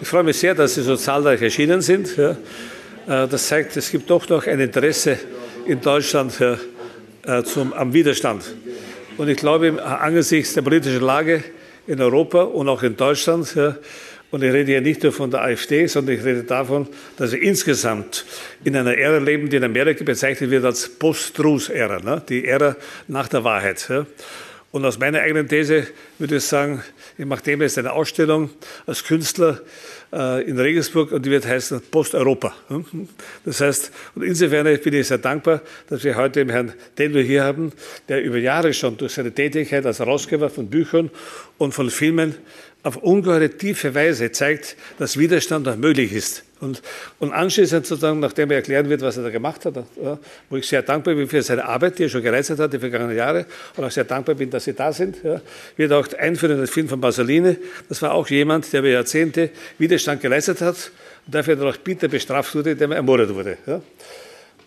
Ich freue mich sehr, dass Sie so zahlreich erschienen sind. Äh, das zeigt, es gibt doch noch ein Interesse in Deutschland ja, zum, am Widerstand. Und ich glaube, angesichts der politischen Lage in Europa und auch in Deutschland, und ich rede hier nicht nur von der AfD, sondern ich rede davon, dass wir insgesamt in einer Ära leben, die in Amerika bezeichnet wird als Post-Truth-Ära, ne? die Ära nach der Wahrheit. Und aus meiner eigenen These würde ich sagen, ich mache demnächst eine Ausstellung als Künstler äh, in Regensburg und die wird heißen Post-Europa. Das heißt, und insofern bin ich sehr dankbar, dass wir heute den Herrn Dendler hier haben, der über Jahre schon durch seine Tätigkeit als Herausgeber von Büchern und von Filmen auf ungeheure tiefe Weise zeigt, dass Widerstand noch möglich ist. Und, und anschließend sozusagen, nachdem er erklären wird, was er da gemacht hat, ja, wo ich sehr dankbar bin für seine Arbeit, die er schon geleistet hat, die vergangenen Jahre, und auch sehr dankbar bin, dass Sie da sind, ja, wird auch einführen in den Film von Basaline. Das war auch jemand, der über Jahrzehnte Widerstand geleistet hat und dafür dann auch bitter bestraft wurde, indem er ermordet wurde. Ja.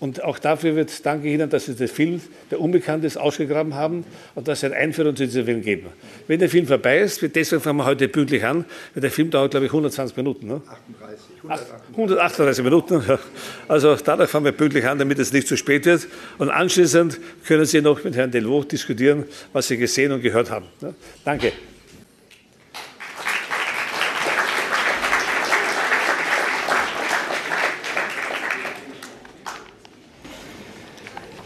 Und auch dafür wird, danke Ihnen, dass Sie den Film, der unbekannt ist, ausgegraben haben und dass Sie eine Einführung zu diesem Film geben. Wenn der Film vorbei ist, deswegen fangen wir heute pünktlich an, weil der Film dauert, glaube ich, 120 Minuten. Ne? 38, 138. 138 Minuten. Ja. Also dadurch fangen wir pünktlich an, damit es nicht zu spät wird. Und anschließend können Sie noch mit Herrn Delvaux diskutieren, was Sie gesehen und gehört haben. Ja. Danke.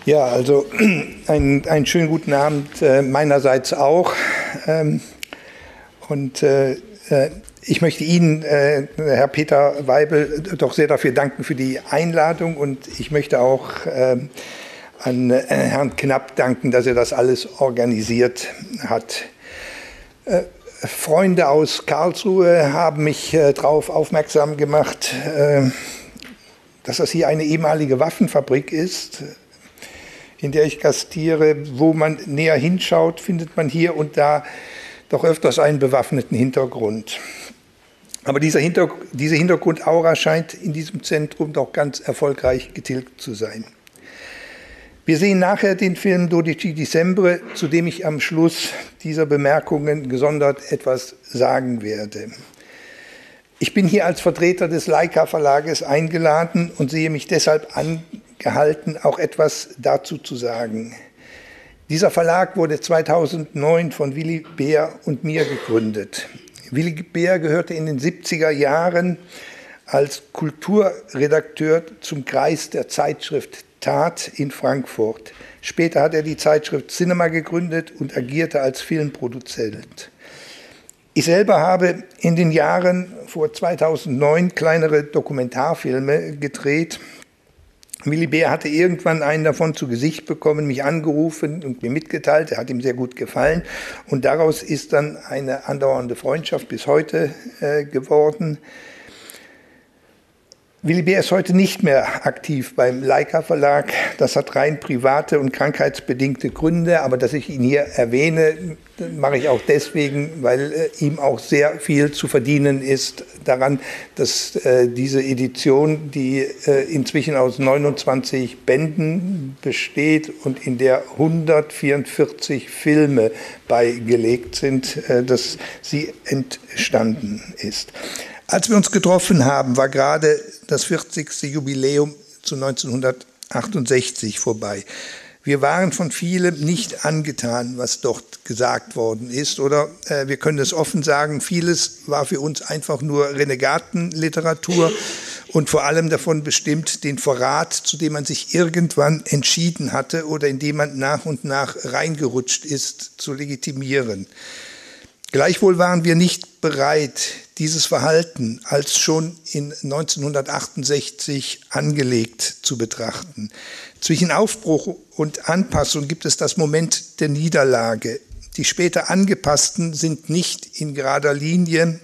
Ja, also einen, einen schönen guten Abend äh, meinerseits auch. Ähm, und äh, äh, ich möchte Ihnen, äh, Herr Peter Weibel, doch sehr dafür danken für die Einladung und ich möchte auch ähm, an äh, Herrn Knapp danken, dass er das alles organisiert hat. Äh, Freunde aus Karlsruhe haben mich darauf aufmerksam gemacht, dass das hier eine ehemalige Waffenfabrik ist in der ich gastiere, wo man näher hinschaut, findet man hier und da doch öfters einen bewaffneten Hintergrund. Aber dieser Hintergrund, diese Hintergrundaura scheint in diesem Zentrum doch ganz erfolgreich getilgt zu sein. Wir sehen nachher den Film Dodici Dicembre, zu dem ich am Schluss dieser Bemerkungen gesondert etwas sagen werde. Ich bin hier als Vertreter des Leica Verlages eingeladen und sehe mich deshalb an, gehalten, auch etwas dazu zu sagen. Dieser Verlag wurde 2009 von Willy Beer und mir gegründet. Willy Beer gehörte in den 70er Jahren als Kulturredakteur zum Kreis der Zeitschrift Tat in Frankfurt. Später hat er die Zeitschrift Cinema gegründet und agierte als Filmproduzent. Ich selber habe in den Jahren vor 2009 kleinere Dokumentarfilme gedreht, Willy Beer hatte irgendwann einen davon zu Gesicht bekommen, mich angerufen und mir mitgeteilt, er hat ihm sehr gut gefallen. Und daraus ist dann eine andauernde Freundschaft bis heute äh, geworden. Willy Beer ist heute nicht mehr aktiv beim Leica Verlag. Das hat rein private und krankheitsbedingte Gründe, aber dass ich ihn hier erwähne, mache ich auch deswegen, weil äh, ihm auch sehr viel zu verdienen ist daran, dass äh, diese Edition, die äh, inzwischen aus 29 Bänden besteht und in der 144 Filme beigelegt sind, äh, dass sie entstanden ist. Als wir uns getroffen haben, war gerade das 40. Jubiläum zu 1968 vorbei. Wir waren von vielem nicht angetan, was dort gesagt worden ist. Oder äh, wir können es offen sagen, vieles war für uns einfach nur Renegatenliteratur und vor allem davon bestimmt, den Verrat, zu dem man sich irgendwann entschieden hatte oder in dem man nach und nach reingerutscht ist, zu legitimieren. Gleichwohl waren wir nicht bereit, dieses Verhalten als schon in 1968 angelegt zu betrachten. Zwischen Aufbruch und Anpassung gibt es das Moment der Niederlage. Die später angepassten sind nicht in gerader Linie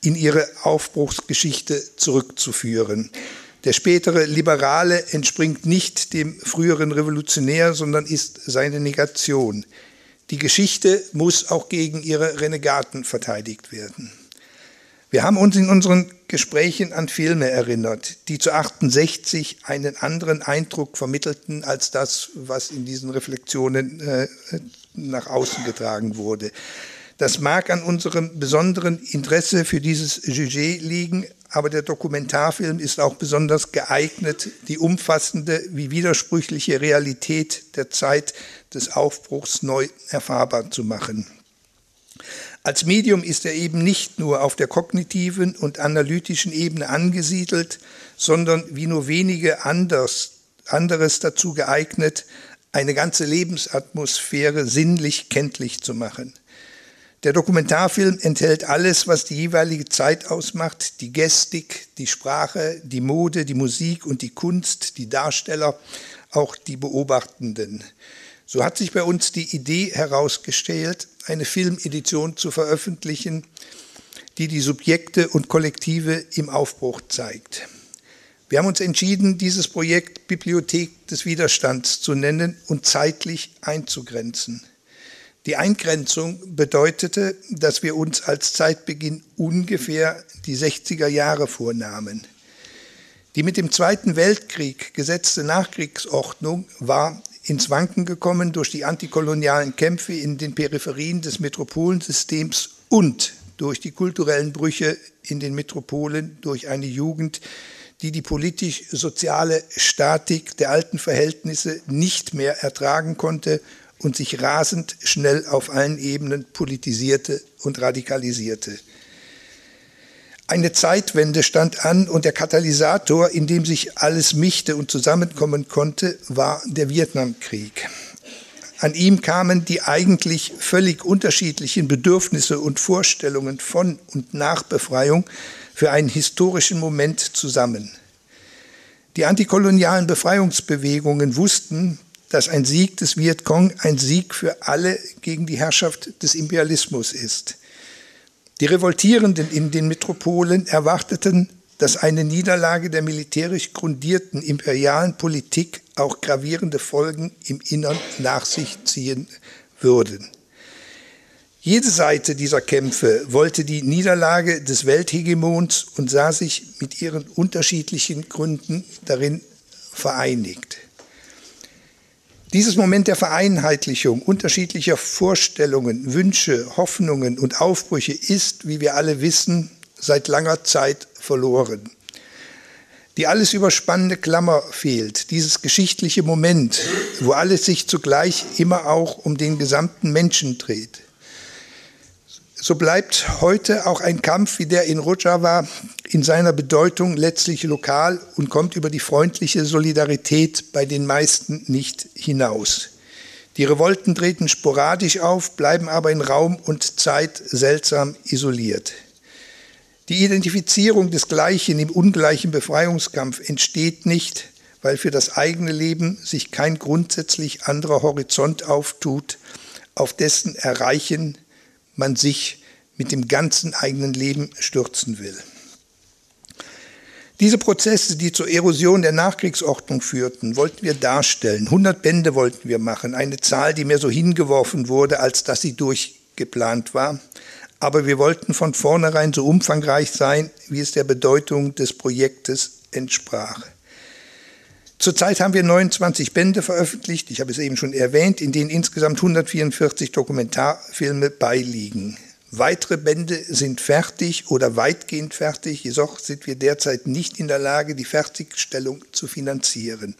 in ihre Aufbruchsgeschichte zurückzuführen. Der spätere Liberale entspringt nicht dem früheren Revolutionär, sondern ist seine Negation. Die Geschichte muss auch gegen ihre Renegaten verteidigt werden. Wir haben uns in unseren Gesprächen an Filme erinnert, die zu 68 einen anderen Eindruck vermittelten als das, was in diesen Reflexionen äh, nach außen getragen wurde. Das mag an unserem besonderen Interesse für dieses Sujet liegen, aber der Dokumentarfilm ist auch besonders geeignet, die umfassende wie widersprüchliche Realität der Zeit des Aufbruchs neu erfahrbar zu machen. Als Medium ist er eben nicht nur auf der kognitiven und analytischen Ebene angesiedelt, sondern wie nur wenige anders, anderes dazu geeignet, eine ganze Lebensatmosphäre sinnlich kenntlich zu machen. Der Dokumentarfilm enthält alles, was die jeweilige Zeit ausmacht, die Gestik, die Sprache, die Mode, die Musik und die Kunst, die Darsteller, auch die Beobachtenden. So hat sich bei uns die Idee herausgestellt, eine Filmedition zu veröffentlichen, die die Subjekte und Kollektive im Aufbruch zeigt. Wir haben uns entschieden, dieses Projekt Bibliothek des Widerstands zu nennen und zeitlich einzugrenzen. Die Eingrenzung bedeutete, dass wir uns als Zeitbeginn ungefähr die 60er Jahre vornahmen. Die mit dem Zweiten Weltkrieg gesetzte Nachkriegsordnung war ins Wanken gekommen durch die antikolonialen Kämpfe in den Peripherien des Metropolensystems und durch die kulturellen Brüche in den Metropolen durch eine Jugend, die die politisch-soziale Statik der alten Verhältnisse nicht mehr ertragen konnte und sich rasend schnell auf allen Ebenen politisierte und radikalisierte. Eine Zeitwende stand an und der Katalysator, in dem sich alles mischte und zusammenkommen konnte, war der Vietnamkrieg. An ihm kamen die eigentlich völlig unterschiedlichen Bedürfnisse und Vorstellungen von und nach Befreiung für einen historischen Moment zusammen. Die antikolonialen Befreiungsbewegungen wussten, dass ein Sieg des Vietcong ein Sieg für alle gegen die Herrschaft des Imperialismus ist. Die Revoltierenden in den Metropolen erwarteten, dass eine Niederlage der militärisch grundierten imperialen Politik auch gravierende Folgen im Innern nach sich ziehen würden. Jede Seite dieser Kämpfe wollte die Niederlage des Welthegemons und sah sich mit ihren unterschiedlichen Gründen darin vereinigt. Dieses Moment der Vereinheitlichung unterschiedlicher Vorstellungen, Wünsche, Hoffnungen und Aufbrüche ist, wie wir alle wissen, seit langer Zeit verloren. Die alles überspannende Klammer fehlt, dieses geschichtliche Moment, wo alles sich zugleich immer auch um den gesamten Menschen dreht so bleibt heute auch ein Kampf wie der in Rojava in seiner Bedeutung letztlich lokal und kommt über die freundliche Solidarität bei den meisten nicht hinaus. Die Revolten treten sporadisch auf, bleiben aber in Raum und Zeit seltsam isoliert. Die Identifizierung des Gleichen im ungleichen Befreiungskampf entsteht nicht, weil für das eigene Leben sich kein grundsätzlich anderer Horizont auftut, auf dessen Erreichen man sich mit dem ganzen eigenen Leben stürzen will. Diese Prozesse, die zur Erosion der Nachkriegsordnung führten, wollten wir darstellen. 100 Bände wollten wir machen, eine Zahl, die mir so hingeworfen wurde, als dass sie durchgeplant war. Aber wir wollten von vornherein so umfangreich sein, wie es der Bedeutung des Projektes entsprach. Zurzeit haben wir 29 Bände veröffentlicht, ich habe es eben schon erwähnt, in denen insgesamt 144 Dokumentarfilme beiliegen. Weitere Bände sind fertig oder weitgehend fertig, jedoch sind wir derzeit nicht in der Lage, die Fertigstellung zu finanzieren.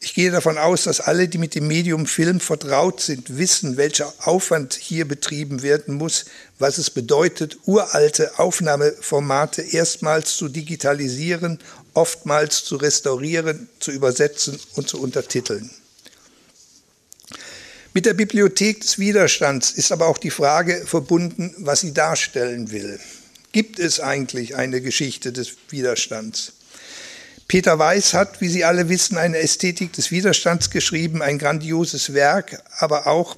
Ich gehe davon aus, dass alle, die mit dem Medium Film vertraut sind, wissen, welcher Aufwand hier betrieben werden muss, was es bedeutet, uralte Aufnahmeformate erstmals zu digitalisieren oftmals zu restaurieren, zu übersetzen und zu untertiteln. Mit der Bibliothek des Widerstands ist aber auch die Frage verbunden, was sie darstellen will. Gibt es eigentlich eine Geschichte des Widerstands? Peter Weiß hat, wie Sie alle wissen, eine Ästhetik des Widerstands geschrieben, ein grandioses Werk, aber auch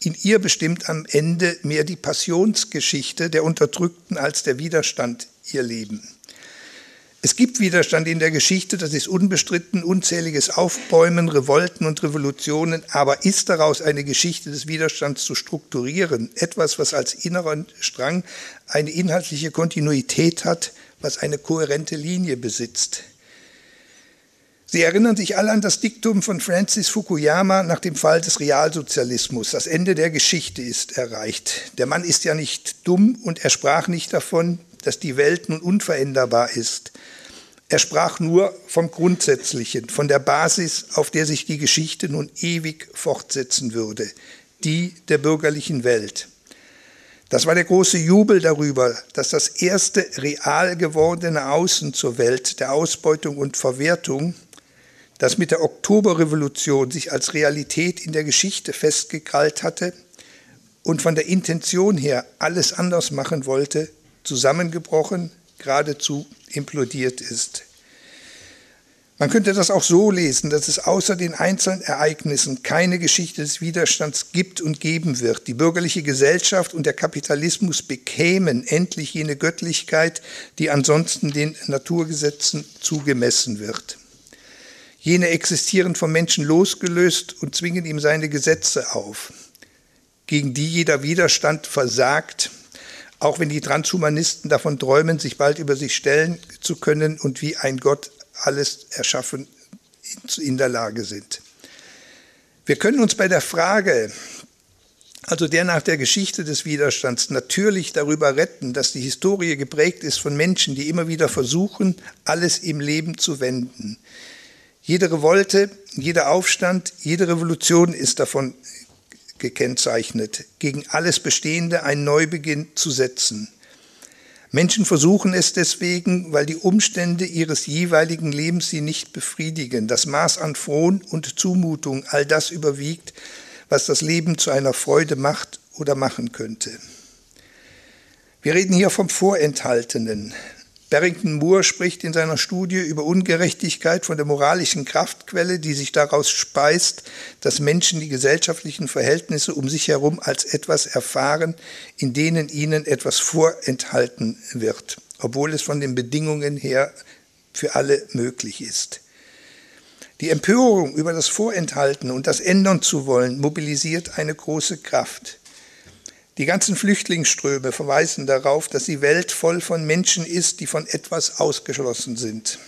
in ihr bestimmt am Ende mehr die Passionsgeschichte der Unterdrückten als der Widerstand ihr Leben. Es gibt Widerstand in der Geschichte, das ist unbestritten, unzähliges Aufbäumen, Revolten und Revolutionen, aber ist daraus eine Geschichte des Widerstands zu strukturieren, etwas, was als inneren Strang eine inhaltliche Kontinuität hat, was eine kohärente Linie besitzt. Sie erinnern sich alle an das Diktum von Francis Fukuyama nach dem Fall des Realsozialismus. Das Ende der Geschichte ist erreicht. Der Mann ist ja nicht dumm und er sprach nicht davon, dass die Welt nun unveränderbar ist. Er sprach nur vom Grundsätzlichen, von der Basis, auf der sich die Geschichte nun ewig fortsetzen würde, die der bürgerlichen Welt. Das war der große Jubel darüber, dass das erste real gewordene Außen zur Welt der Ausbeutung und Verwertung das mit der Oktoberrevolution sich als Realität in der Geschichte festgekrallt hatte und von der Intention her alles anders machen wollte, zusammengebrochen, geradezu implodiert ist. Man könnte das auch so lesen, dass es außer den einzelnen Ereignissen keine Geschichte des Widerstands gibt und geben wird. Die bürgerliche Gesellschaft und der Kapitalismus bekämen endlich jene Göttlichkeit, die ansonsten den Naturgesetzen zugemessen wird. Jene existieren vom Menschen losgelöst und zwingen ihm seine Gesetze auf, gegen die jeder Widerstand versagt, auch wenn die Transhumanisten davon träumen, sich bald über sich stellen zu können und wie ein Gott alles erschaffen in der Lage sind. Wir können uns bei der Frage, also der nach der Geschichte des Widerstands, natürlich darüber retten, dass die Historie geprägt ist von Menschen, die immer wieder versuchen, alles im Leben zu wenden. Jede Revolte, jeder Aufstand, jede Revolution ist davon gekennzeichnet, gegen alles Bestehende einen Neubeginn zu setzen. Menschen versuchen es deswegen, weil die Umstände ihres jeweiligen Lebens sie nicht befriedigen. Das Maß an Frohn und Zumutung, all das überwiegt, was das Leben zu einer Freude macht oder machen könnte. Wir reden hier vom Vorenthaltenen, Barrington Moore spricht in seiner Studie über Ungerechtigkeit von der moralischen Kraftquelle, die sich daraus speist, dass Menschen die gesellschaftlichen Verhältnisse um sich herum als etwas erfahren, in denen ihnen etwas vorenthalten wird, obwohl es von den Bedingungen her für alle möglich ist. Die Empörung über das Vorenthalten und das ändern zu wollen mobilisiert eine große Kraft. Die ganzen Flüchtlingsströme verweisen darauf, dass die Welt voll von Menschen ist, die von etwas ausgeschlossen sind.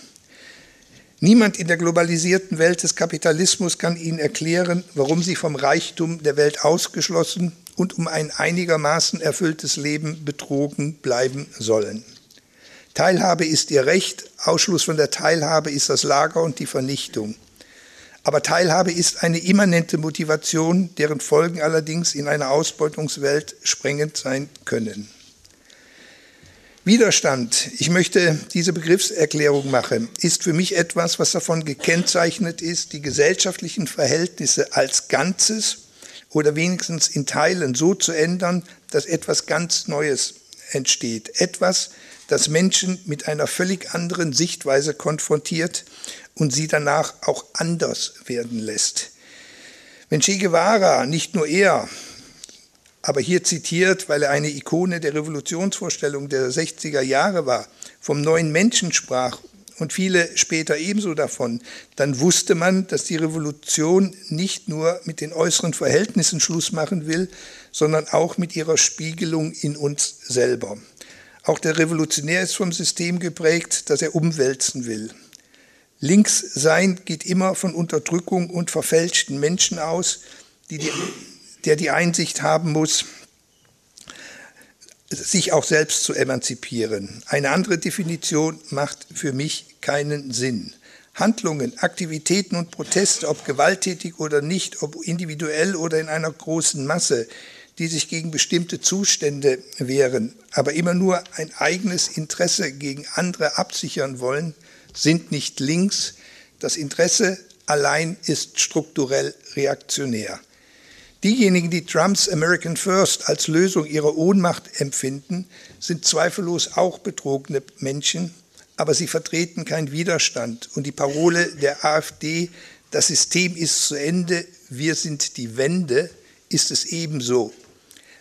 Niemand in der globalisierten Welt des Kapitalismus kann Ihnen erklären, warum Sie vom Reichtum der Welt ausgeschlossen und um ein einigermaßen erfülltes Leben betrogen bleiben sollen. Teilhabe ist Ihr Recht, Ausschluss von der Teilhabe ist das Lager und die Vernichtung. Aber Teilhabe ist eine immanente Motivation, deren Folgen allerdings in einer Ausbeutungswelt sprengend sein können. Widerstand, ich möchte diese Begriffserklärung machen, ist für mich etwas, was davon gekennzeichnet ist, die gesellschaftlichen Verhältnisse als Ganzes oder wenigstens in Teilen so zu ändern, dass etwas ganz Neues entsteht. Etwas, das Menschen mit einer völlig anderen Sichtweise konfrontiert und sie danach auch anders werden lässt. Wenn Che Guevara, nicht nur er, aber hier zitiert, weil er eine Ikone der Revolutionsvorstellung der 60er Jahre war, vom neuen Menschen sprach und viele später ebenso davon, dann wusste man, dass die Revolution nicht nur mit den äußeren Verhältnissen Schluss machen will, sondern auch mit ihrer Spiegelung in uns selber. Auch der Revolutionär ist vom System geprägt, das er umwälzen will. Links sein geht immer von Unterdrückung und verfälschten Menschen aus, die die, der die Einsicht haben muss, sich auch selbst zu emanzipieren. Eine andere Definition macht für mich keinen Sinn. Handlungen, Aktivitäten und Proteste, ob gewalttätig oder nicht, ob individuell oder in einer großen Masse, die sich gegen bestimmte Zustände wehren, aber immer nur ein eigenes Interesse gegen andere absichern wollen, sind nicht links. Das Interesse allein ist strukturell reaktionär. Diejenigen, die Trumps American First als Lösung ihrer Ohnmacht empfinden, sind zweifellos auch betrogene Menschen, aber sie vertreten keinen Widerstand. Und die Parole der AfD, das System ist zu Ende, wir sind die Wende, ist es ebenso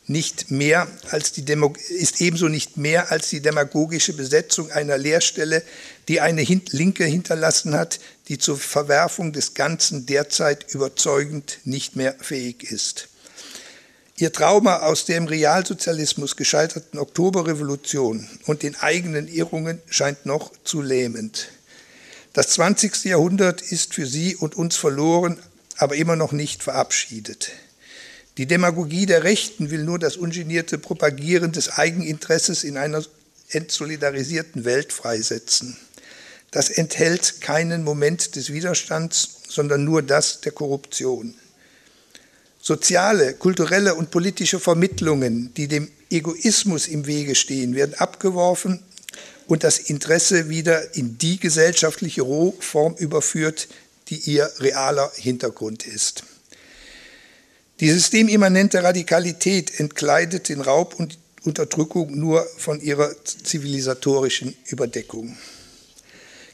nicht mehr als die Demo ist ebenso nicht mehr als die demagogische Besetzung einer Lehrstelle, die eine Linke hinterlassen hat, die zur Verwerfung des Ganzen derzeit überzeugend nicht mehr fähig ist. Ihr Trauma aus der im Realsozialismus gescheiterten Oktoberrevolution und den eigenen Irrungen scheint noch zu lähmend. Das 20. Jahrhundert ist für sie und uns verloren, aber immer noch nicht verabschiedet. Die Demagogie der Rechten will nur das ungenierte Propagieren des Eigeninteresses in einer entsolidarisierten Welt freisetzen. Das enthält keinen Moment des Widerstands, sondern nur das der Korruption. Soziale, kulturelle und politische Vermittlungen, die dem Egoismus im Wege stehen, werden abgeworfen und das Interesse wieder in die gesellschaftliche Rohform überführt, die ihr realer Hintergrund ist. Die systemimmanente Radikalität entkleidet den Raub und Unterdrückung nur von ihrer zivilisatorischen Überdeckung.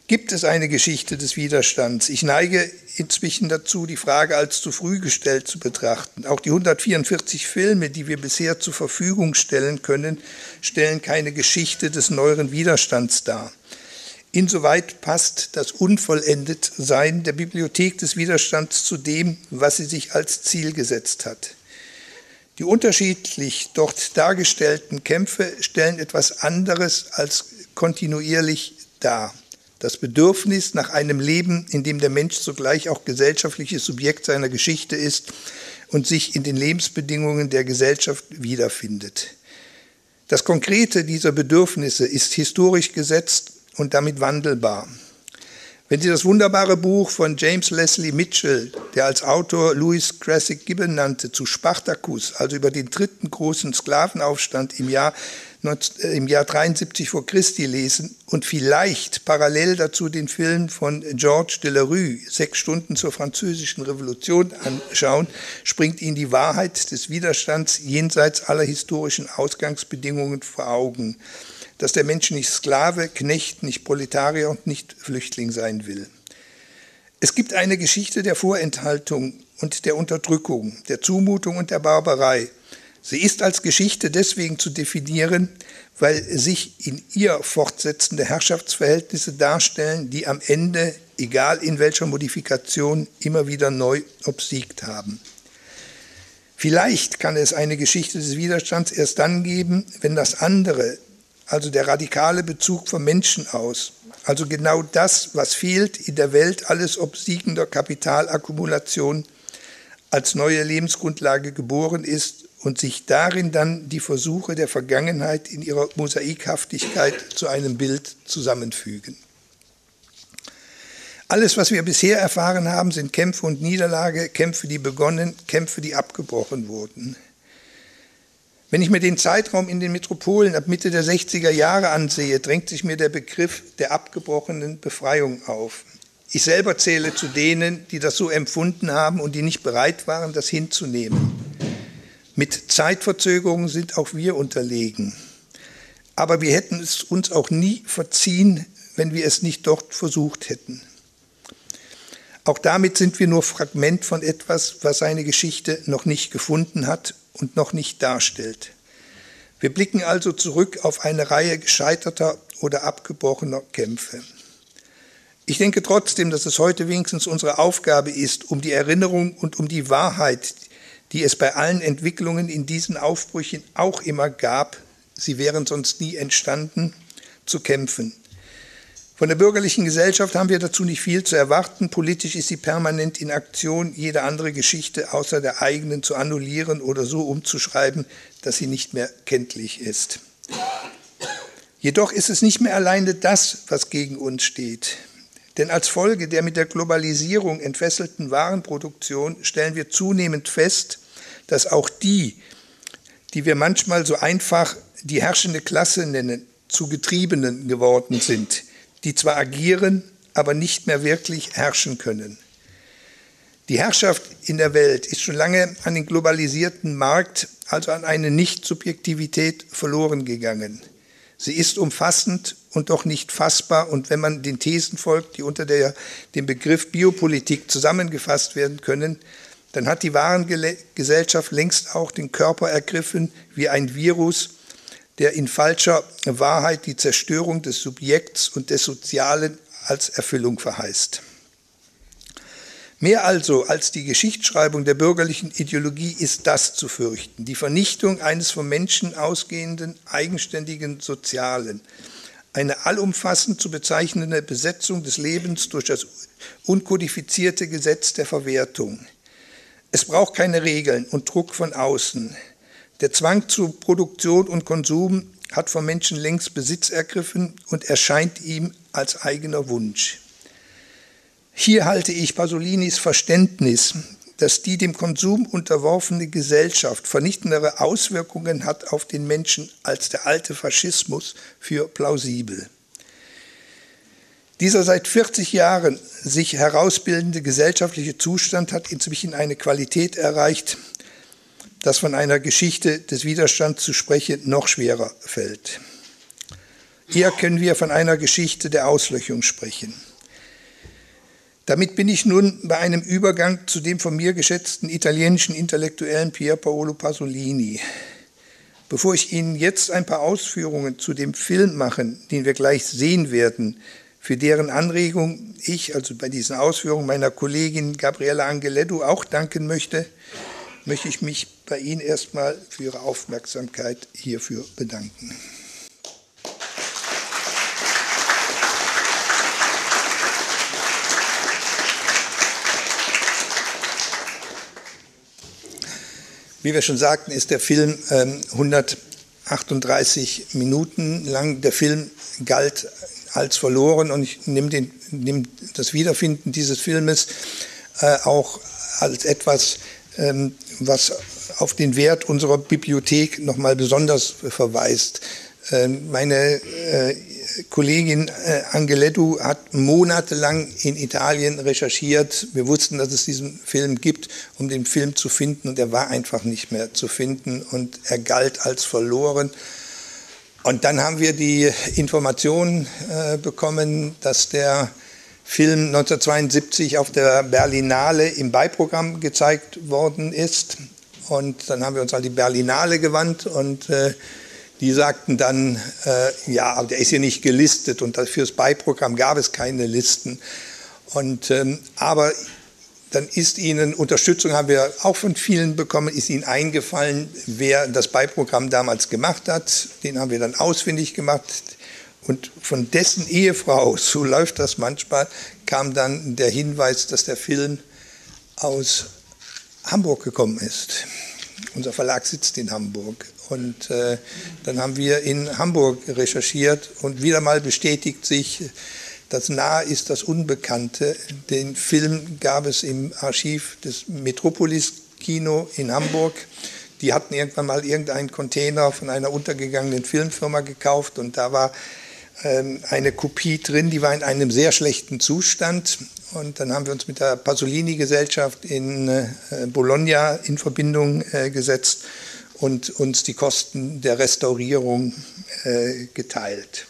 Gibt es eine Geschichte des Widerstands? Ich neige inzwischen dazu, die Frage als zu früh gestellt zu betrachten. Auch die 144 Filme, die wir bisher zur Verfügung stellen können, stellen keine Geschichte des neueren Widerstands dar. Insoweit passt das Unvollendetsein der Bibliothek des Widerstands zu dem, was sie sich als Ziel gesetzt hat. Die unterschiedlich dort dargestellten Kämpfe stellen etwas anderes als kontinuierlich dar das Bedürfnis nach einem Leben, in dem der Mensch zugleich auch gesellschaftliches Subjekt seiner Geschichte ist und sich in den Lebensbedingungen der Gesellschaft wiederfindet. Das Konkrete dieser Bedürfnisse ist historisch gesetzt und damit wandelbar. Wenn Sie das wunderbare Buch von James Leslie Mitchell, der als Autor Louis Cressy Gibbon nannte, zu Spartacus, also über den dritten großen Sklavenaufstand im Jahr äh, im Jahr 73 vor Christi lesen und vielleicht parallel dazu den Film von Georges Delerue, Sechs Stunden zur französischen Revolution, anschauen, springt Ihnen die Wahrheit des Widerstands jenseits aller historischen Ausgangsbedingungen vor Augen, dass der Mensch nicht Sklave, Knecht, nicht Proletarier und nicht Flüchtling sein will. Es gibt eine Geschichte der Vorenthaltung und der Unterdrückung, der Zumutung und der Barbarei, Sie ist als Geschichte deswegen zu definieren, weil sich in ihr fortsetzende Herrschaftsverhältnisse darstellen, die am Ende, egal in welcher Modifikation, immer wieder neu obsiegt haben. Vielleicht kann es eine Geschichte des Widerstands erst dann geben, wenn das andere, also der radikale Bezug vom Menschen aus, also genau das, was fehlt in der Welt alles obsiegender Kapitalakkumulation, als neue Lebensgrundlage geboren ist und sich darin dann die Versuche der Vergangenheit in ihrer Mosaikhaftigkeit zu einem Bild zusammenfügen. Alles, was wir bisher erfahren haben, sind Kämpfe und Niederlage, Kämpfe, die begonnen, Kämpfe, die abgebrochen wurden. Wenn ich mir den Zeitraum in den Metropolen ab Mitte der 60er Jahre ansehe, drängt sich mir der Begriff der abgebrochenen Befreiung auf. Ich selber zähle zu denen, die das so empfunden haben und die nicht bereit waren, das hinzunehmen. Mit Zeitverzögerungen sind auch wir unterlegen. Aber wir hätten es uns auch nie verziehen, wenn wir es nicht dort versucht hätten. Auch damit sind wir nur Fragment von etwas, was seine Geschichte noch nicht gefunden hat und noch nicht darstellt. Wir blicken also zurück auf eine Reihe gescheiterter oder abgebrochener Kämpfe. Ich denke trotzdem, dass es heute wenigstens unsere Aufgabe ist, um die Erinnerung und um die Wahrheit, die es bei allen Entwicklungen in diesen Aufbrüchen auch immer gab, sie wären sonst nie entstanden, zu kämpfen. Von der bürgerlichen Gesellschaft haben wir dazu nicht viel zu erwarten. Politisch ist sie permanent in Aktion, jede andere Geschichte außer der eigenen zu annullieren oder so umzuschreiben, dass sie nicht mehr kenntlich ist. Jedoch ist es nicht mehr alleine das, was gegen uns steht. Denn als Folge der mit der Globalisierung entfesselten Warenproduktion stellen wir zunehmend fest, dass auch die, die wir manchmal so einfach die herrschende Klasse nennen, zu Getriebenen geworden sind, die zwar agieren, aber nicht mehr wirklich herrschen können. Die Herrschaft in der Welt ist schon lange an den globalisierten Markt, also an eine Nicht-Subjektivität verloren gegangen. Sie ist umfassend und doch nicht fassbar. Und wenn man den Thesen folgt, die unter der, dem Begriff Biopolitik zusammengefasst werden können, dann hat die Warengesellschaft längst auch den Körper ergriffen wie ein Virus, der in falscher Wahrheit die Zerstörung des Subjekts und des Sozialen als Erfüllung verheißt. Mehr also als die Geschichtsschreibung der bürgerlichen Ideologie ist das zu fürchten, die Vernichtung eines vom Menschen ausgehenden, eigenständigen Sozialen, eine allumfassend zu bezeichnende Besetzung des Lebens durch das unkodifizierte Gesetz der Verwertung. Es braucht keine Regeln und Druck von außen. Der Zwang zu Produktion und Konsum hat vom Menschen längst Besitz ergriffen und erscheint ihm als eigener Wunsch. Hier halte ich Pasolinis Verständnis, dass die dem Konsum unterworfene Gesellschaft vernichtendere Auswirkungen hat auf den Menschen als der alte Faschismus für plausibel. Dieser seit 40 Jahren sich herausbildende gesellschaftliche Zustand hat inzwischen eine Qualität erreicht, dass von einer Geschichte des Widerstands zu sprechen noch schwerer fällt. Eher können wir von einer Geschichte der Auslöchung sprechen. Damit bin ich nun bei einem Übergang zu dem von mir geschätzten italienischen Intellektuellen Pier Paolo Pasolini. Bevor ich Ihnen jetzt ein paar Ausführungen zu dem Film machen, den wir gleich sehen werden, für deren Anregung ich, also bei diesen Ausführungen meiner Kollegin Gabriela Angeletto auch danken möchte, möchte ich mich bei Ihnen erstmal für Ihre Aufmerksamkeit hierfür bedanken. Wie wir schon sagten, ist der Film ähm, 138 Minuten lang. Der Film galt als verloren und ich nehme, den, das Wiederfinden dieses Filmes äh, auch als etwas, ähm, was auf den Wert unserer Bibliothek nochmal besonders verweist. Ähm, meine äh, Kollegin äh, Angeletto hat monatelang in Italien recherchiert. Wir wussten, dass es diesen Film gibt, um den Film zu finden und er war einfach nicht mehr zu finden und er galt als verloren. Und dann haben wir die Information äh, bekommen, dass der Film 1972 auf der Berlinale im Beiprogramm gezeigt worden ist. Und dann haben wir uns an die Berlinale gewandt und äh, die sagten dann, äh, ja, der ist hier nicht gelistet und fürs Beiprogramm gab es keine Listen. Und, ähm, aber dann ist Ihnen, Unterstützung haben wir auch von vielen bekommen, ist Ihnen eingefallen, wer das Beiprogramm damals gemacht hat. Den haben wir dann ausfindig gemacht. Und von dessen Ehefrau, so läuft das manchmal, kam dann der Hinweis, dass der Film aus Hamburg gekommen ist. Unser Verlag sitzt in Hamburg. Und äh, dann haben wir in Hamburg recherchiert und wieder mal bestätigt sich, das Nah ist das Unbekannte. Den Film gab es im Archiv des Metropolis Kino in Hamburg. Die hatten irgendwann mal irgendeinen Container von einer untergegangenen Filmfirma gekauft und da war eine Kopie drin, die war in einem sehr schlechten Zustand. Und dann haben wir uns mit der Pasolini-Gesellschaft in äh, Bologna in Verbindung äh, gesetzt und uns die Kosten der Restaurierung äh, geteilt.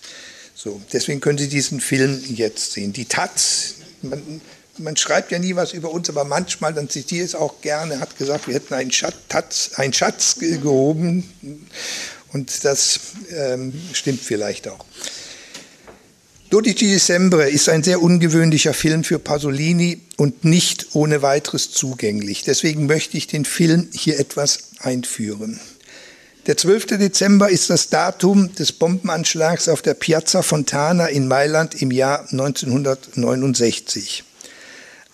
So, deswegen können Sie diesen Film jetzt sehen. Die Taz, man, man, schreibt ja nie was über uns, aber manchmal, dann zitiere ich es auch gerne, hat gesagt, wir hätten einen Schatz, Taz, einen Schatz gehoben. Und das ähm, stimmt vielleicht auch. Dodici Dicembre ist ein sehr ungewöhnlicher Film für Pasolini und nicht ohne weiteres zugänglich. Deswegen möchte ich den Film hier etwas einführen. Der 12. Dezember ist das Datum des Bombenanschlags auf der Piazza Fontana in Mailand im Jahr 1969.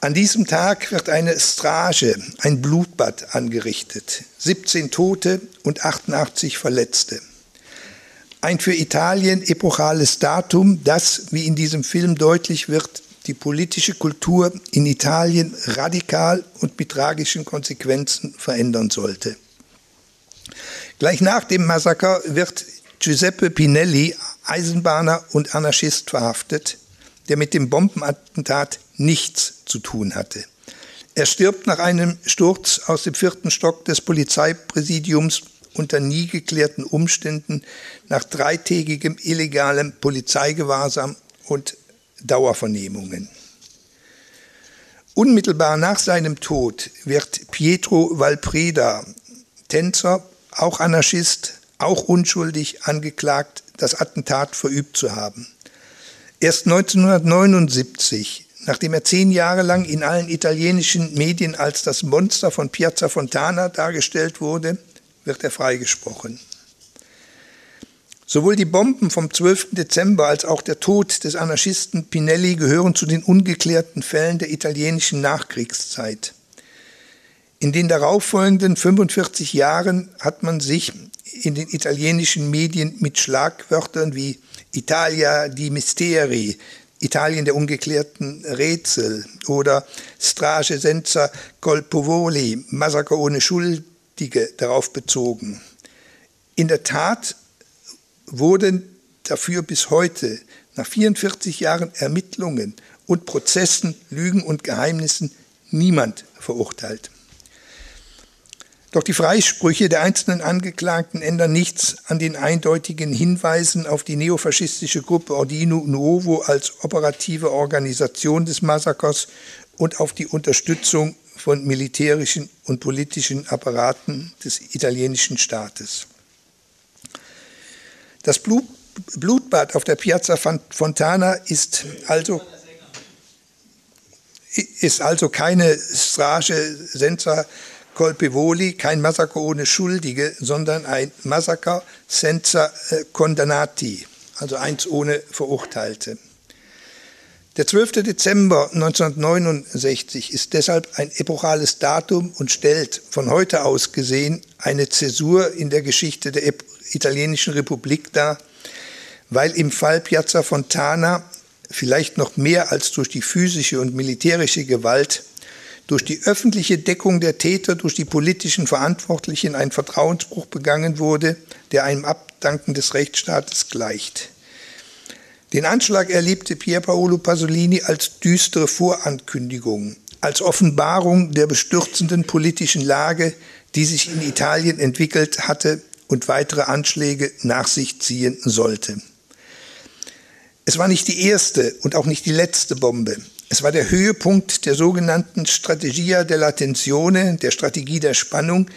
An diesem Tag wird eine Strage, ein Blutbad angerichtet. 17 Tote und 88 Verletzte. Ein für Italien epochales Datum, das, wie in diesem Film deutlich wird, die politische Kultur in Italien radikal und mit tragischen Konsequenzen verändern sollte. Gleich nach dem Massaker wird Giuseppe Pinelli, Eisenbahner und Anarchist, verhaftet, der mit dem Bombenattentat nichts zu tun hatte. Er stirbt nach einem Sturz aus dem vierten Stock des Polizeipräsidiums unter nie geklärten Umständen nach dreitägigem illegalem Polizeigewahrsam und Dauervernehmungen. Unmittelbar nach seinem Tod wird Pietro Valpreda, Tänzer, auch Anarchist, auch unschuldig angeklagt, das Attentat verübt zu haben. Erst 1979, nachdem er zehn Jahre lang in allen italienischen Medien als das Monster von Piazza Fontana dargestellt wurde, wird er freigesprochen. Sowohl die Bomben vom 12. Dezember als auch der Tod des Anarchisten Pinelli gehören zu den ungeklärten Fällen der italienischen Nachkriegszeit. In den darauffolgenden 45 Jahren hat man sich in den italienischen Medien mit Schlagwörtern wie Italia di Misteri, Italien der ungeklärten Rätsel oder Strage senza colpovoli, Massaker ohne Schuldige darauf bezogen. In der Tat wurden dafür bis heute nach 44 Jahren Ermittlungen und Prozessen, Lügen und Geheimnissen niemand verurteilt. Doch die Freisprüche der einzelnen Angeklagten ändern nichts an den eindeutigen Hinweisen auf die neofaschistische Gruppe Ordino Nuovo als operative Organisation des Massakers und auf die Unterstützung von militärischen und politischen Apparaten des italienischen Staates. Das Blutbad auf der Piazza Fontana ist also, ist also keine Strage senza colpevoli, kein Massaker ohne Schuldige, sondern ein Massaker senza äh, condannati, also eins ohne Verurteilte. Der 12. Dezember 1969 ist deshalb ein epochales Datum und stellt von heute aus gesehen eine Zäsur in der Geschichte der italienischen Republik dar, weil im Fall Piazza Fontana vielleicht noch mehr als durch die physische und militärische Gewalt durch die öffentliche Deckung der Täter durch die politischen Verantwortlichen ein Vertrauensbruch begangen wurde, der einem Abdanken des Rechtsstaates gleicht. Den Anschlag erlebte Pier Paolo Pasolini als düstere Vorankündigung, als Offenbarung der bestürzenden politischen Lage, die sich in Italien entwickelt hatte und weitere Anschläge nach sich ziehen sollte. Es war nicht die erste und auch nicht die letzte Bombe. Es war der Höhepunkt der sogenannten Strategia della Tensione, der Strategie der Spannung,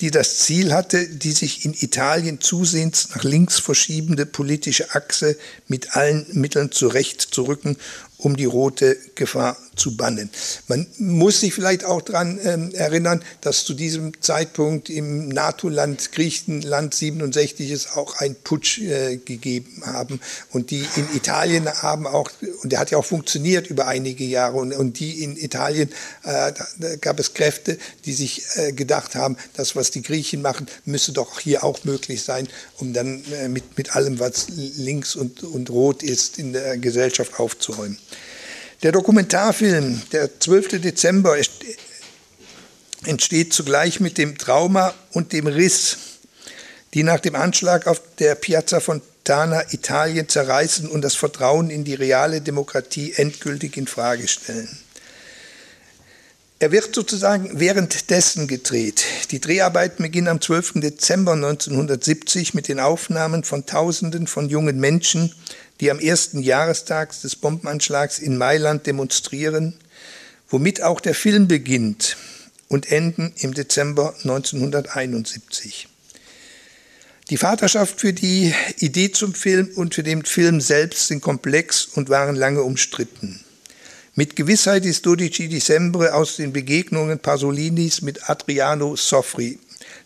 die das Ziel hatte, die sich in Italien zusehends nach links verschiebende politische Achse mit allen Mitteln zurechtzurücken um die rote Gefahr zu bannen. Man muss sich vielleicht auch daran ähm, erinnern, dass zu diesem Zeitpunkt im NATO-Land Griechenland 67 es auch ein Putsch äh, gegeben haben und die in Italien haben auch, und der hat ja auch funktioniert über einige Jahre und, und die in Italien, äh, gab es Kräfte, die sich äh, gedacht haben, das, was die Griechen machen, müsse doch hier auch möglich sein, um dann äh, mit, mit allem, was links und, und rot ist, in der Gesellschaft aufzuräumen. Der Dokumentarfilm, der 12. Dezember, entsteht zugleich mit dem Trauma und dem Riss, die nach dem Anschlag auf der Piazza Fontana Italien zerreißen und das Vertrauen in die reale Demokratie endgültig in Frage stellen. Er wird sozusagen währenddessen gedreht. Die Dreharbeiten beginnen am 12. Dezember 1970 mit den Aufnahmen von Tausenden von jungen Menschen, die am ersten Jahrestag des Bombenanschlags in Mailand demonstrieren, womit auch der Film beginnt und enden im Dezember 1971. Die Vaterschaft für die Idee zum Film und für den Film selbst sind komplex und waren lange umstritten. Mit Gewissheit ist Dodici Dicembre aus den Begegnungen Pasolinis mit Adriano Soffri,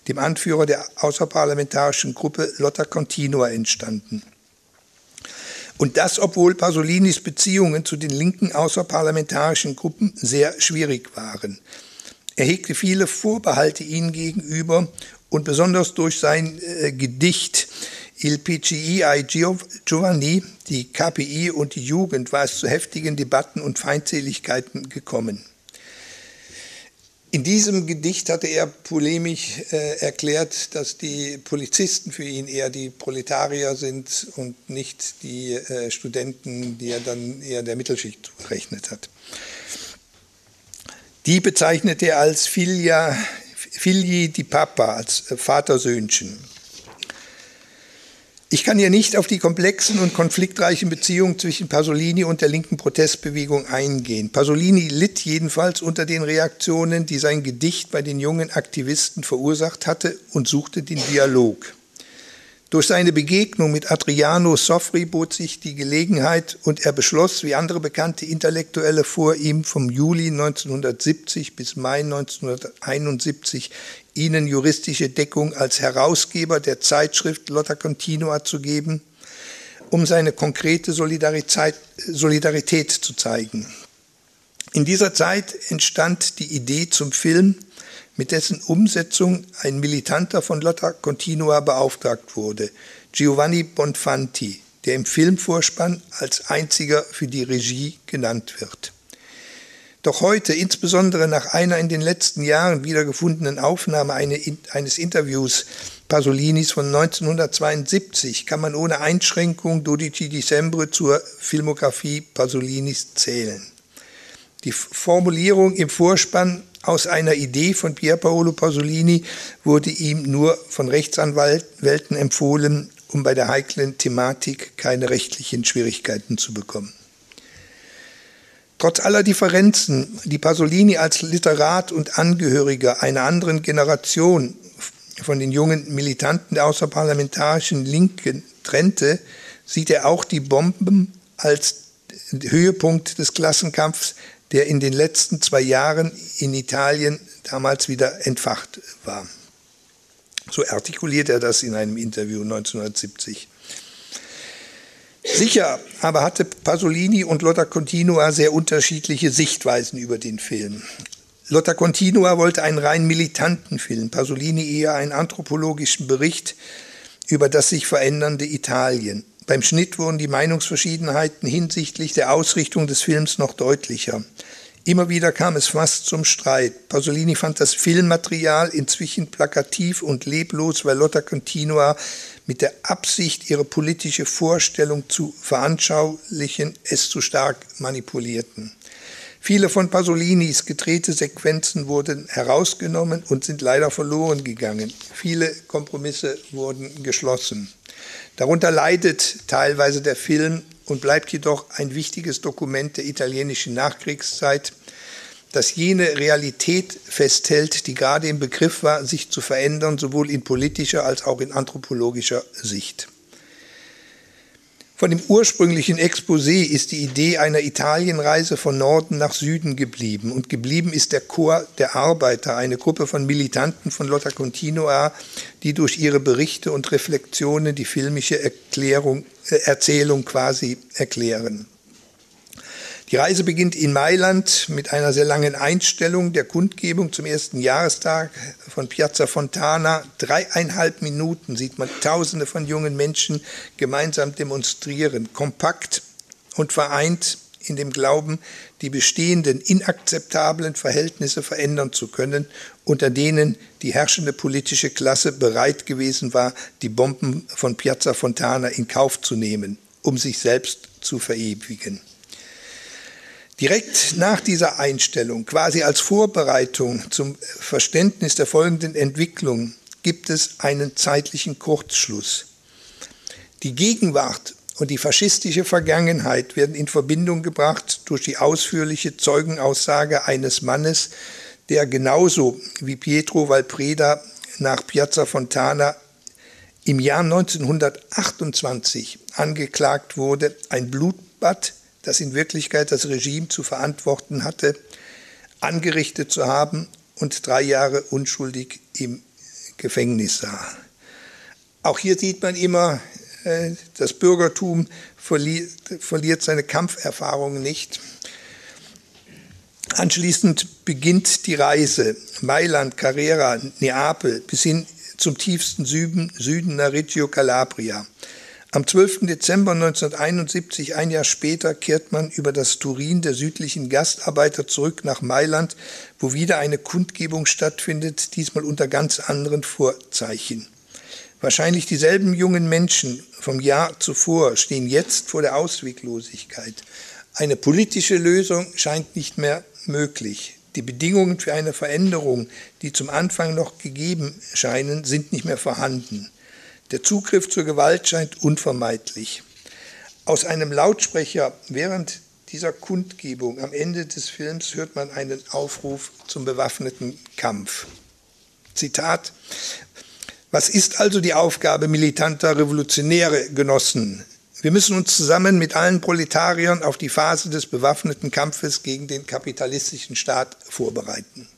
dem Anführer der außerparlamentarischen Gruppe Lotta Continua, entstanden. Und das, obwohl Pasolinis Beziehungen zu den linken außerparlamentarischen Gruppen sehr schwierig waren. Er hegte viele Vorbehalte ihnen gegenüber und besonders durch sein äh, Gedicht Il PCI ai Giovanni, die KPI und die Jugend, war es zu heftigen Debatten und Feindseligkeiten gekommen. In diesem Gedicht hatte er polemisch äh, erklärt, dass die Polizisten für ihn eher die Proletarier sind und nicht die äh, Studenten, die er dann eher der Mittelschicht zugerechnet hat. Die bezeichnete er als Filia, Figli di Papa, als äh, Vatersöhnchen. Ich kann hier nicht auf die komplexen und konfliktreichen Beziehungen zwischen Pasolini und der linken Protestbewegung eingehen. Pasolini litt jedenfalls unter den Reaktionen, die sein Gedicht bei den jungen Aktivisten verursacht hatte und suchte den Dialog. Durch seine Begegnung mit Adriano Sofri bot sich die Gelegenheit und er beschloss, wie andere bekannte Intellektuelle vor ihm, vom Juli 1970 bis Mai 1971 ihnen juristische Deckung als Herausgeber der Zeitschrift Lotta Continua zu geben, um seine konkrete Solidarität, Solidarität zu zeigen. In dieser Zeit entstand die Idee zum Film, mit dessen Umsetzung ein Militanter von Lotta Continua beauftragt wurde, Giovanni Bonfanti, der im Filmvorspann als einziger für die Regie genannt wird. Doch heute, insbesondere nach einer in den letzten Jahren wiedergefundenen Aufnahme eines Interviews Pasolinis von 1972, kann man ohne Einschränkung Dodici Dicembre zur Filmografie Pasolinis zählen. Die Formulierung im Vorspann aus einer Idee von Pier Paolo Pasolini wurde ihm nur von Rechtsanwälten empfohlen, um bei der heiklen Thematik keine rechtlichen Schwierigkeiten zu bekommen. Trotz aller Differenzen, die Pasolini als Literat und Angehöriger einer anderen Generation von den jungen Militanten der außerparlamentarischen Linken trennte, sieht er auch die Bomben als Höhepunkt des Klassenkampfs der in den letzten zwei Jahren in Italien damals wieder entfacht war. So artikuliert er das in einem Interview 1970. Sicher aber hatte Pasolini und Lotta Continua sehr unterschiedliche Sichtweisen über den Film. Lotta Continua wollte einen rein militanten Film, Pasolini eher einen anthropologischen Bericht über das sich verändernde Italien. Beim Schnitt wurden die Meinungsverschiedenheiten hinsichtlich der Ausrichtung des Films noch deutlicher. Immer wieder kam es fast zum Streit. Pasolini fand das Filmmaterial inzwischen plakativ und leblos, weil Lotta Continua mit der Absicht, ihre politische Vorstellung zu veranschaulichen, es zu stark manipulierten. Viele von Pasolinis gedrehte Sequenzen wurden herausgenommen und sind leider verloren gegangen. Viele Kompromisse wurden geschlossen. Darunter leidet teilweise der Film und bleibt jedoch ein wichtiges Dokument der italienischen Nachkriegszeit, das jene Realität festhält, die gerade im Begriff war, sich zu verändern, sowohl in politischer als auch in anthropologischer Sicht. Von dem ursprünglichen Exposé ist die Idee einer Italienreise von Norden nach Süden geblieben. Und geblieben ist der Chor der Arbeiter, eine Gruppe von Militanten von Lotta Continua, die durch ihre Berichte und Reflexionen die filmische Erklärung, äh, Erzählung quasi erklären. Die Reise beginnt in Mailand mit einer sehr langen Einstellung der Kundgebung zum ersten Jahrestag von Piazza Fontana. Dreieinhalb Minuten sieht man Tausende von jungen Menschen gemeinsam demonstrieren, kompakt und vereint in dem Glauben, die bestehenden inakzeptablen Verhältnisse verändern zu können, unter denen die herrschende politische Klasse bereit gewesen war, die Bomben von Piazza Fontana in Kauf zu nehmen, um sich selbst zu verewigen. Direkt nach dieser Einstellung, quasi als Vorbereitung zum Verständnis der folgenden Entwicklung, gibt es einen zeitlichen Kurzschluss. Die Gegenwart und die faschistische Vergangenheit werden in Verbindung gebracht durch die ausführliche Zeugenaussage eines Mannes, der genauso wie Pietro Valpreda nach Piazza Fontana im Jahr 1928 angeklagt wurde, ein Blutbad das in Wirklichkeit das Regime zu verantworten hatte, angerichtet zu haben und drei Jahre unschuldig im Gefängnis sah. Auch hier sieht man immer, äh, das Bürgertum verliert, seine Kampferfahrungen nicht. Anschließend beginnt die Reise Mailand, Carrera, Neapel bis hin zum tiefsten Süden, Süden nach Reggio Calabria. Am 12. Dezember 1971, ein Jahr später, kehrt man über das Turin der südlichen Gastarbeiter zurück nach Mailand, wo wieder eine Kundgebung stattfindet, diesmal unter ganz anderen Vorzeichen. Wahrscheinlich dieselben jungen Menschen vom Jahr zuvor stehen jetzt vor der Ausweglosigkeit. Eine politische Lösung scheint nicht mehr möglich. Die Bedingungen für eine Veränderung, die zum Anfang noch gegeben scheinen, sind nicht mehr vorhanden. Der Zugriff zur Gewalt scheint unvermeidlich. Aus einem Lautsprecher während dieser Kundgebung am Ende des Films hört man einen Aufruf zum bewaffneten Kampf. Zitat Was ist also die Aufgabe militanter Revolutionäre, Genossen? Wir müssen uns zusammen mit allen Proletariern auf die Phase des bewaffneten Kampfes gegen den kapitalistischen Staat vorbereiten.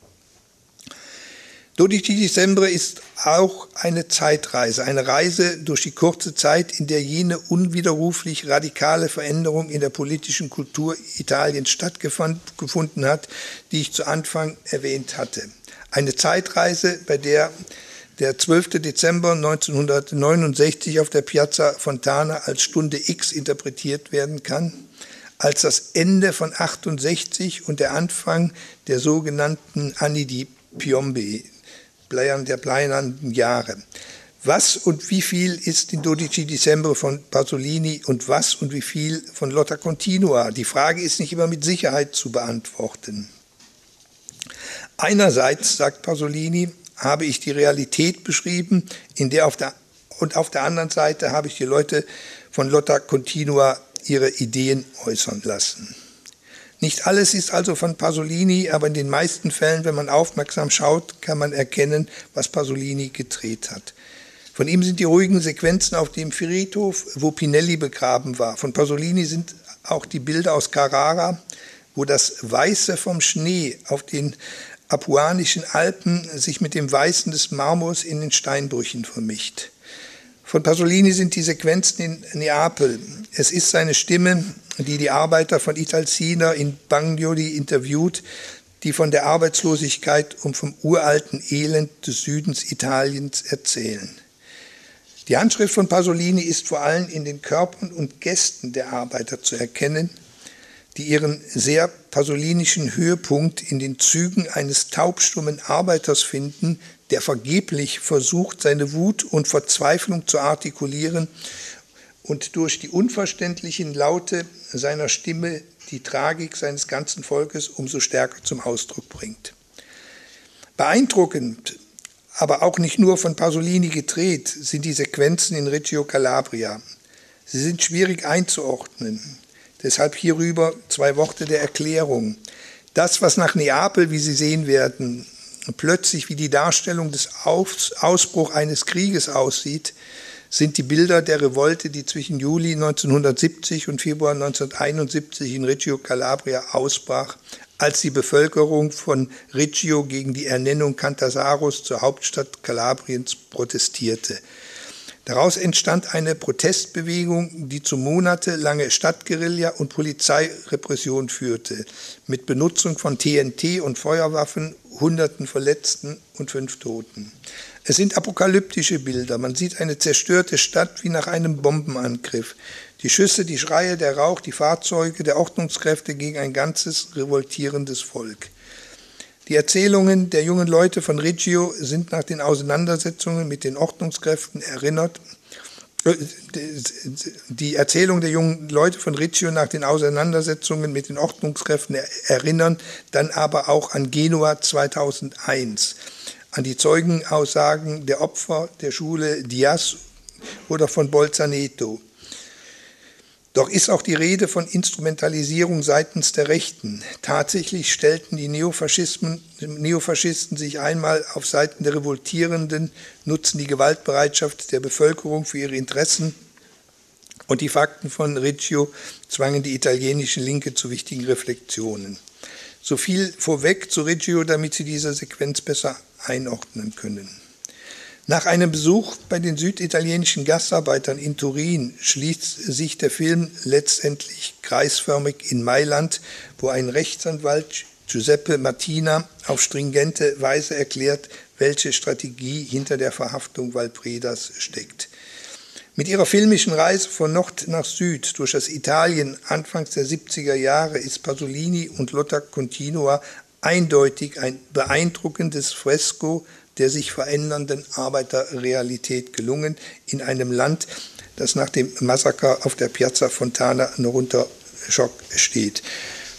Dodici Dicembre ist auch eine Zeitreise, eine Reise durch die kurze Zeit, in der jene unwiderruflich radikale Veränderung in der politischen Kultur Italiens stattgefunden hat, die ich zu Anfang erwähnt hatte. Eine Zeitreise, bei der der 12. Dezember 1969 auf der Piazza Fontana als Stunde X interpretiert werden kann, als das Ende von 68 und der Anfang der sogenannten Anni di Piombe, der bleiernen Jahre. Was und wie viel ist in Dodici Dicembre von Pasolini und was und wie viel von Lotta Continua? Die Frage ist nicht immer mit Sicherheit zu beantworten. Einerseits, sagt Pasolini, habe ich die Realität beschrieben, in der auf der, und auf der anderen Seite habe ich die Leute von Lotta Continua ihre Ideen äußern lassen. Nicht alles ist also von Pasolini, aber in den meisten Fällen, wenn man aufmerksam schaut, kann man erkennen, was Pasolini gedreht hat. Von ihm sind die ruhigen Sequenzen auf dem Friedhof, wo Pinelli begraben war. Von Pasolini sind auch die Bilder aus Carrara, wo das Weiße vom Schnee auf den apuanischen Alpen sich mit dem Weißen des Marmors in den Steinbrüchen vermischt. Von Pasolini sind die Sequenzen in Neapel. Es ist seine Stimme, die die Arbeiter von Italcina in Bagnoli interviewt, die von der Arbeitslosigkeit und vom uralten Elend des Südens Italiens erzählen. Die Handschrift von Pasolini ist vor allem in den Körpern und Gästen der Arbeiter zu erkennen, die ihren sehr pasolinischen Höhepunkt in den Zügen eines taubstummen Arbeiters finden, der vergeblich versucht, seine Wut und Verzweiflung zu artikulieren und durch die unverständlichen Laute seiner Stimme die Tragik seines ganzen Volkes umso stärker zum Ausdruck bringt. Beeindruckend, aber auch nicht nur von Pasolini gedreht, sind die Sequenzen in Reggio Calabria. Sie sind schwierig einzuordnen. Deshalb hierüber zwei Worte der Erklärung. Das, was nach Neapel, wie Sie sehen werden, plötzlich wie die Darstellung des Ausbruchs eines Krieges aussieht, sind die Bilder der Revolte, die zwischen Juli 1970 und Februar 1971 in Reggio Calabria ausbrach, als die Bevölkerung von Reggio gegen die Ernennung Cantasaros zur Hauptstadt Kalabriens protestierte. Daraus entstand eine Protestbewegung, die zu monatelange Stadtguerilla und Polizeirepression führte, mit Benutzung von TNT und Feuerwaffen, hunderten Verletzten und fünf Toten. Es sind apokalyptische Bilder. Man sieht eine zerstörte Stadt wie nach einem Bombenangriff. Die Schüsse, die Schreie, der Rauch, die Fahrzeuge der Ordnungskräfte gegen ein ganzes revoltierendes Volk. Die Erzählungen der jungen Leute von Reggio sind nach den Auseinandersetzungen mit den Ordnungskräften erinnert. Äh, die Erzählung der jungen Leute von Reggio nach den Auseinandersetzungen mit den Ordnungskräften erinnern dann aber auch an Genua 2001 an die Zeugenaussagen der Opfer der Schule Diaz oder von Bolzaneto. Doch ist auch die Rede von Instrumentalisierung seitens der Rechten. Tatsächlich stellten die Neofaschisten sich einmal auf Seiten der Revoltierenden, nutzen die Gewaltbereitschaft der Bevölkerung für ihre Interessen und die Fakten von Riccio zwangen die italienische Linke zu wichtigen Reflexionen. So viel vorweg zu Reggio, damit Sie diese Sequenz besser einordnen können. Nach einem Besuch bei den süditalienischen Gastarbeitern in Turin schließt sich der Film letztendlich kreisförmig in Mailand, wo ein Rechtsanwalt Giuseppe Martina auf stringente Weise erklärt, welche Strategie hinter der Verhaftung Valpredas steckt. Mit ihrer filmischen Reise von Nord nach Süd durch das Italien Anfangs der 70er Jahre ist Pasolini und Lotta Continua eindeutig ein beeindruckendes Fresko der sich verändernden Arbeiterrealität gelungen in einem Land, das nach dem Massaker auf der Piazza Fontana noch unter Schock steht.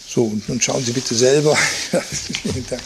So, nun schauen Sie bitte selber. Vielen Dank.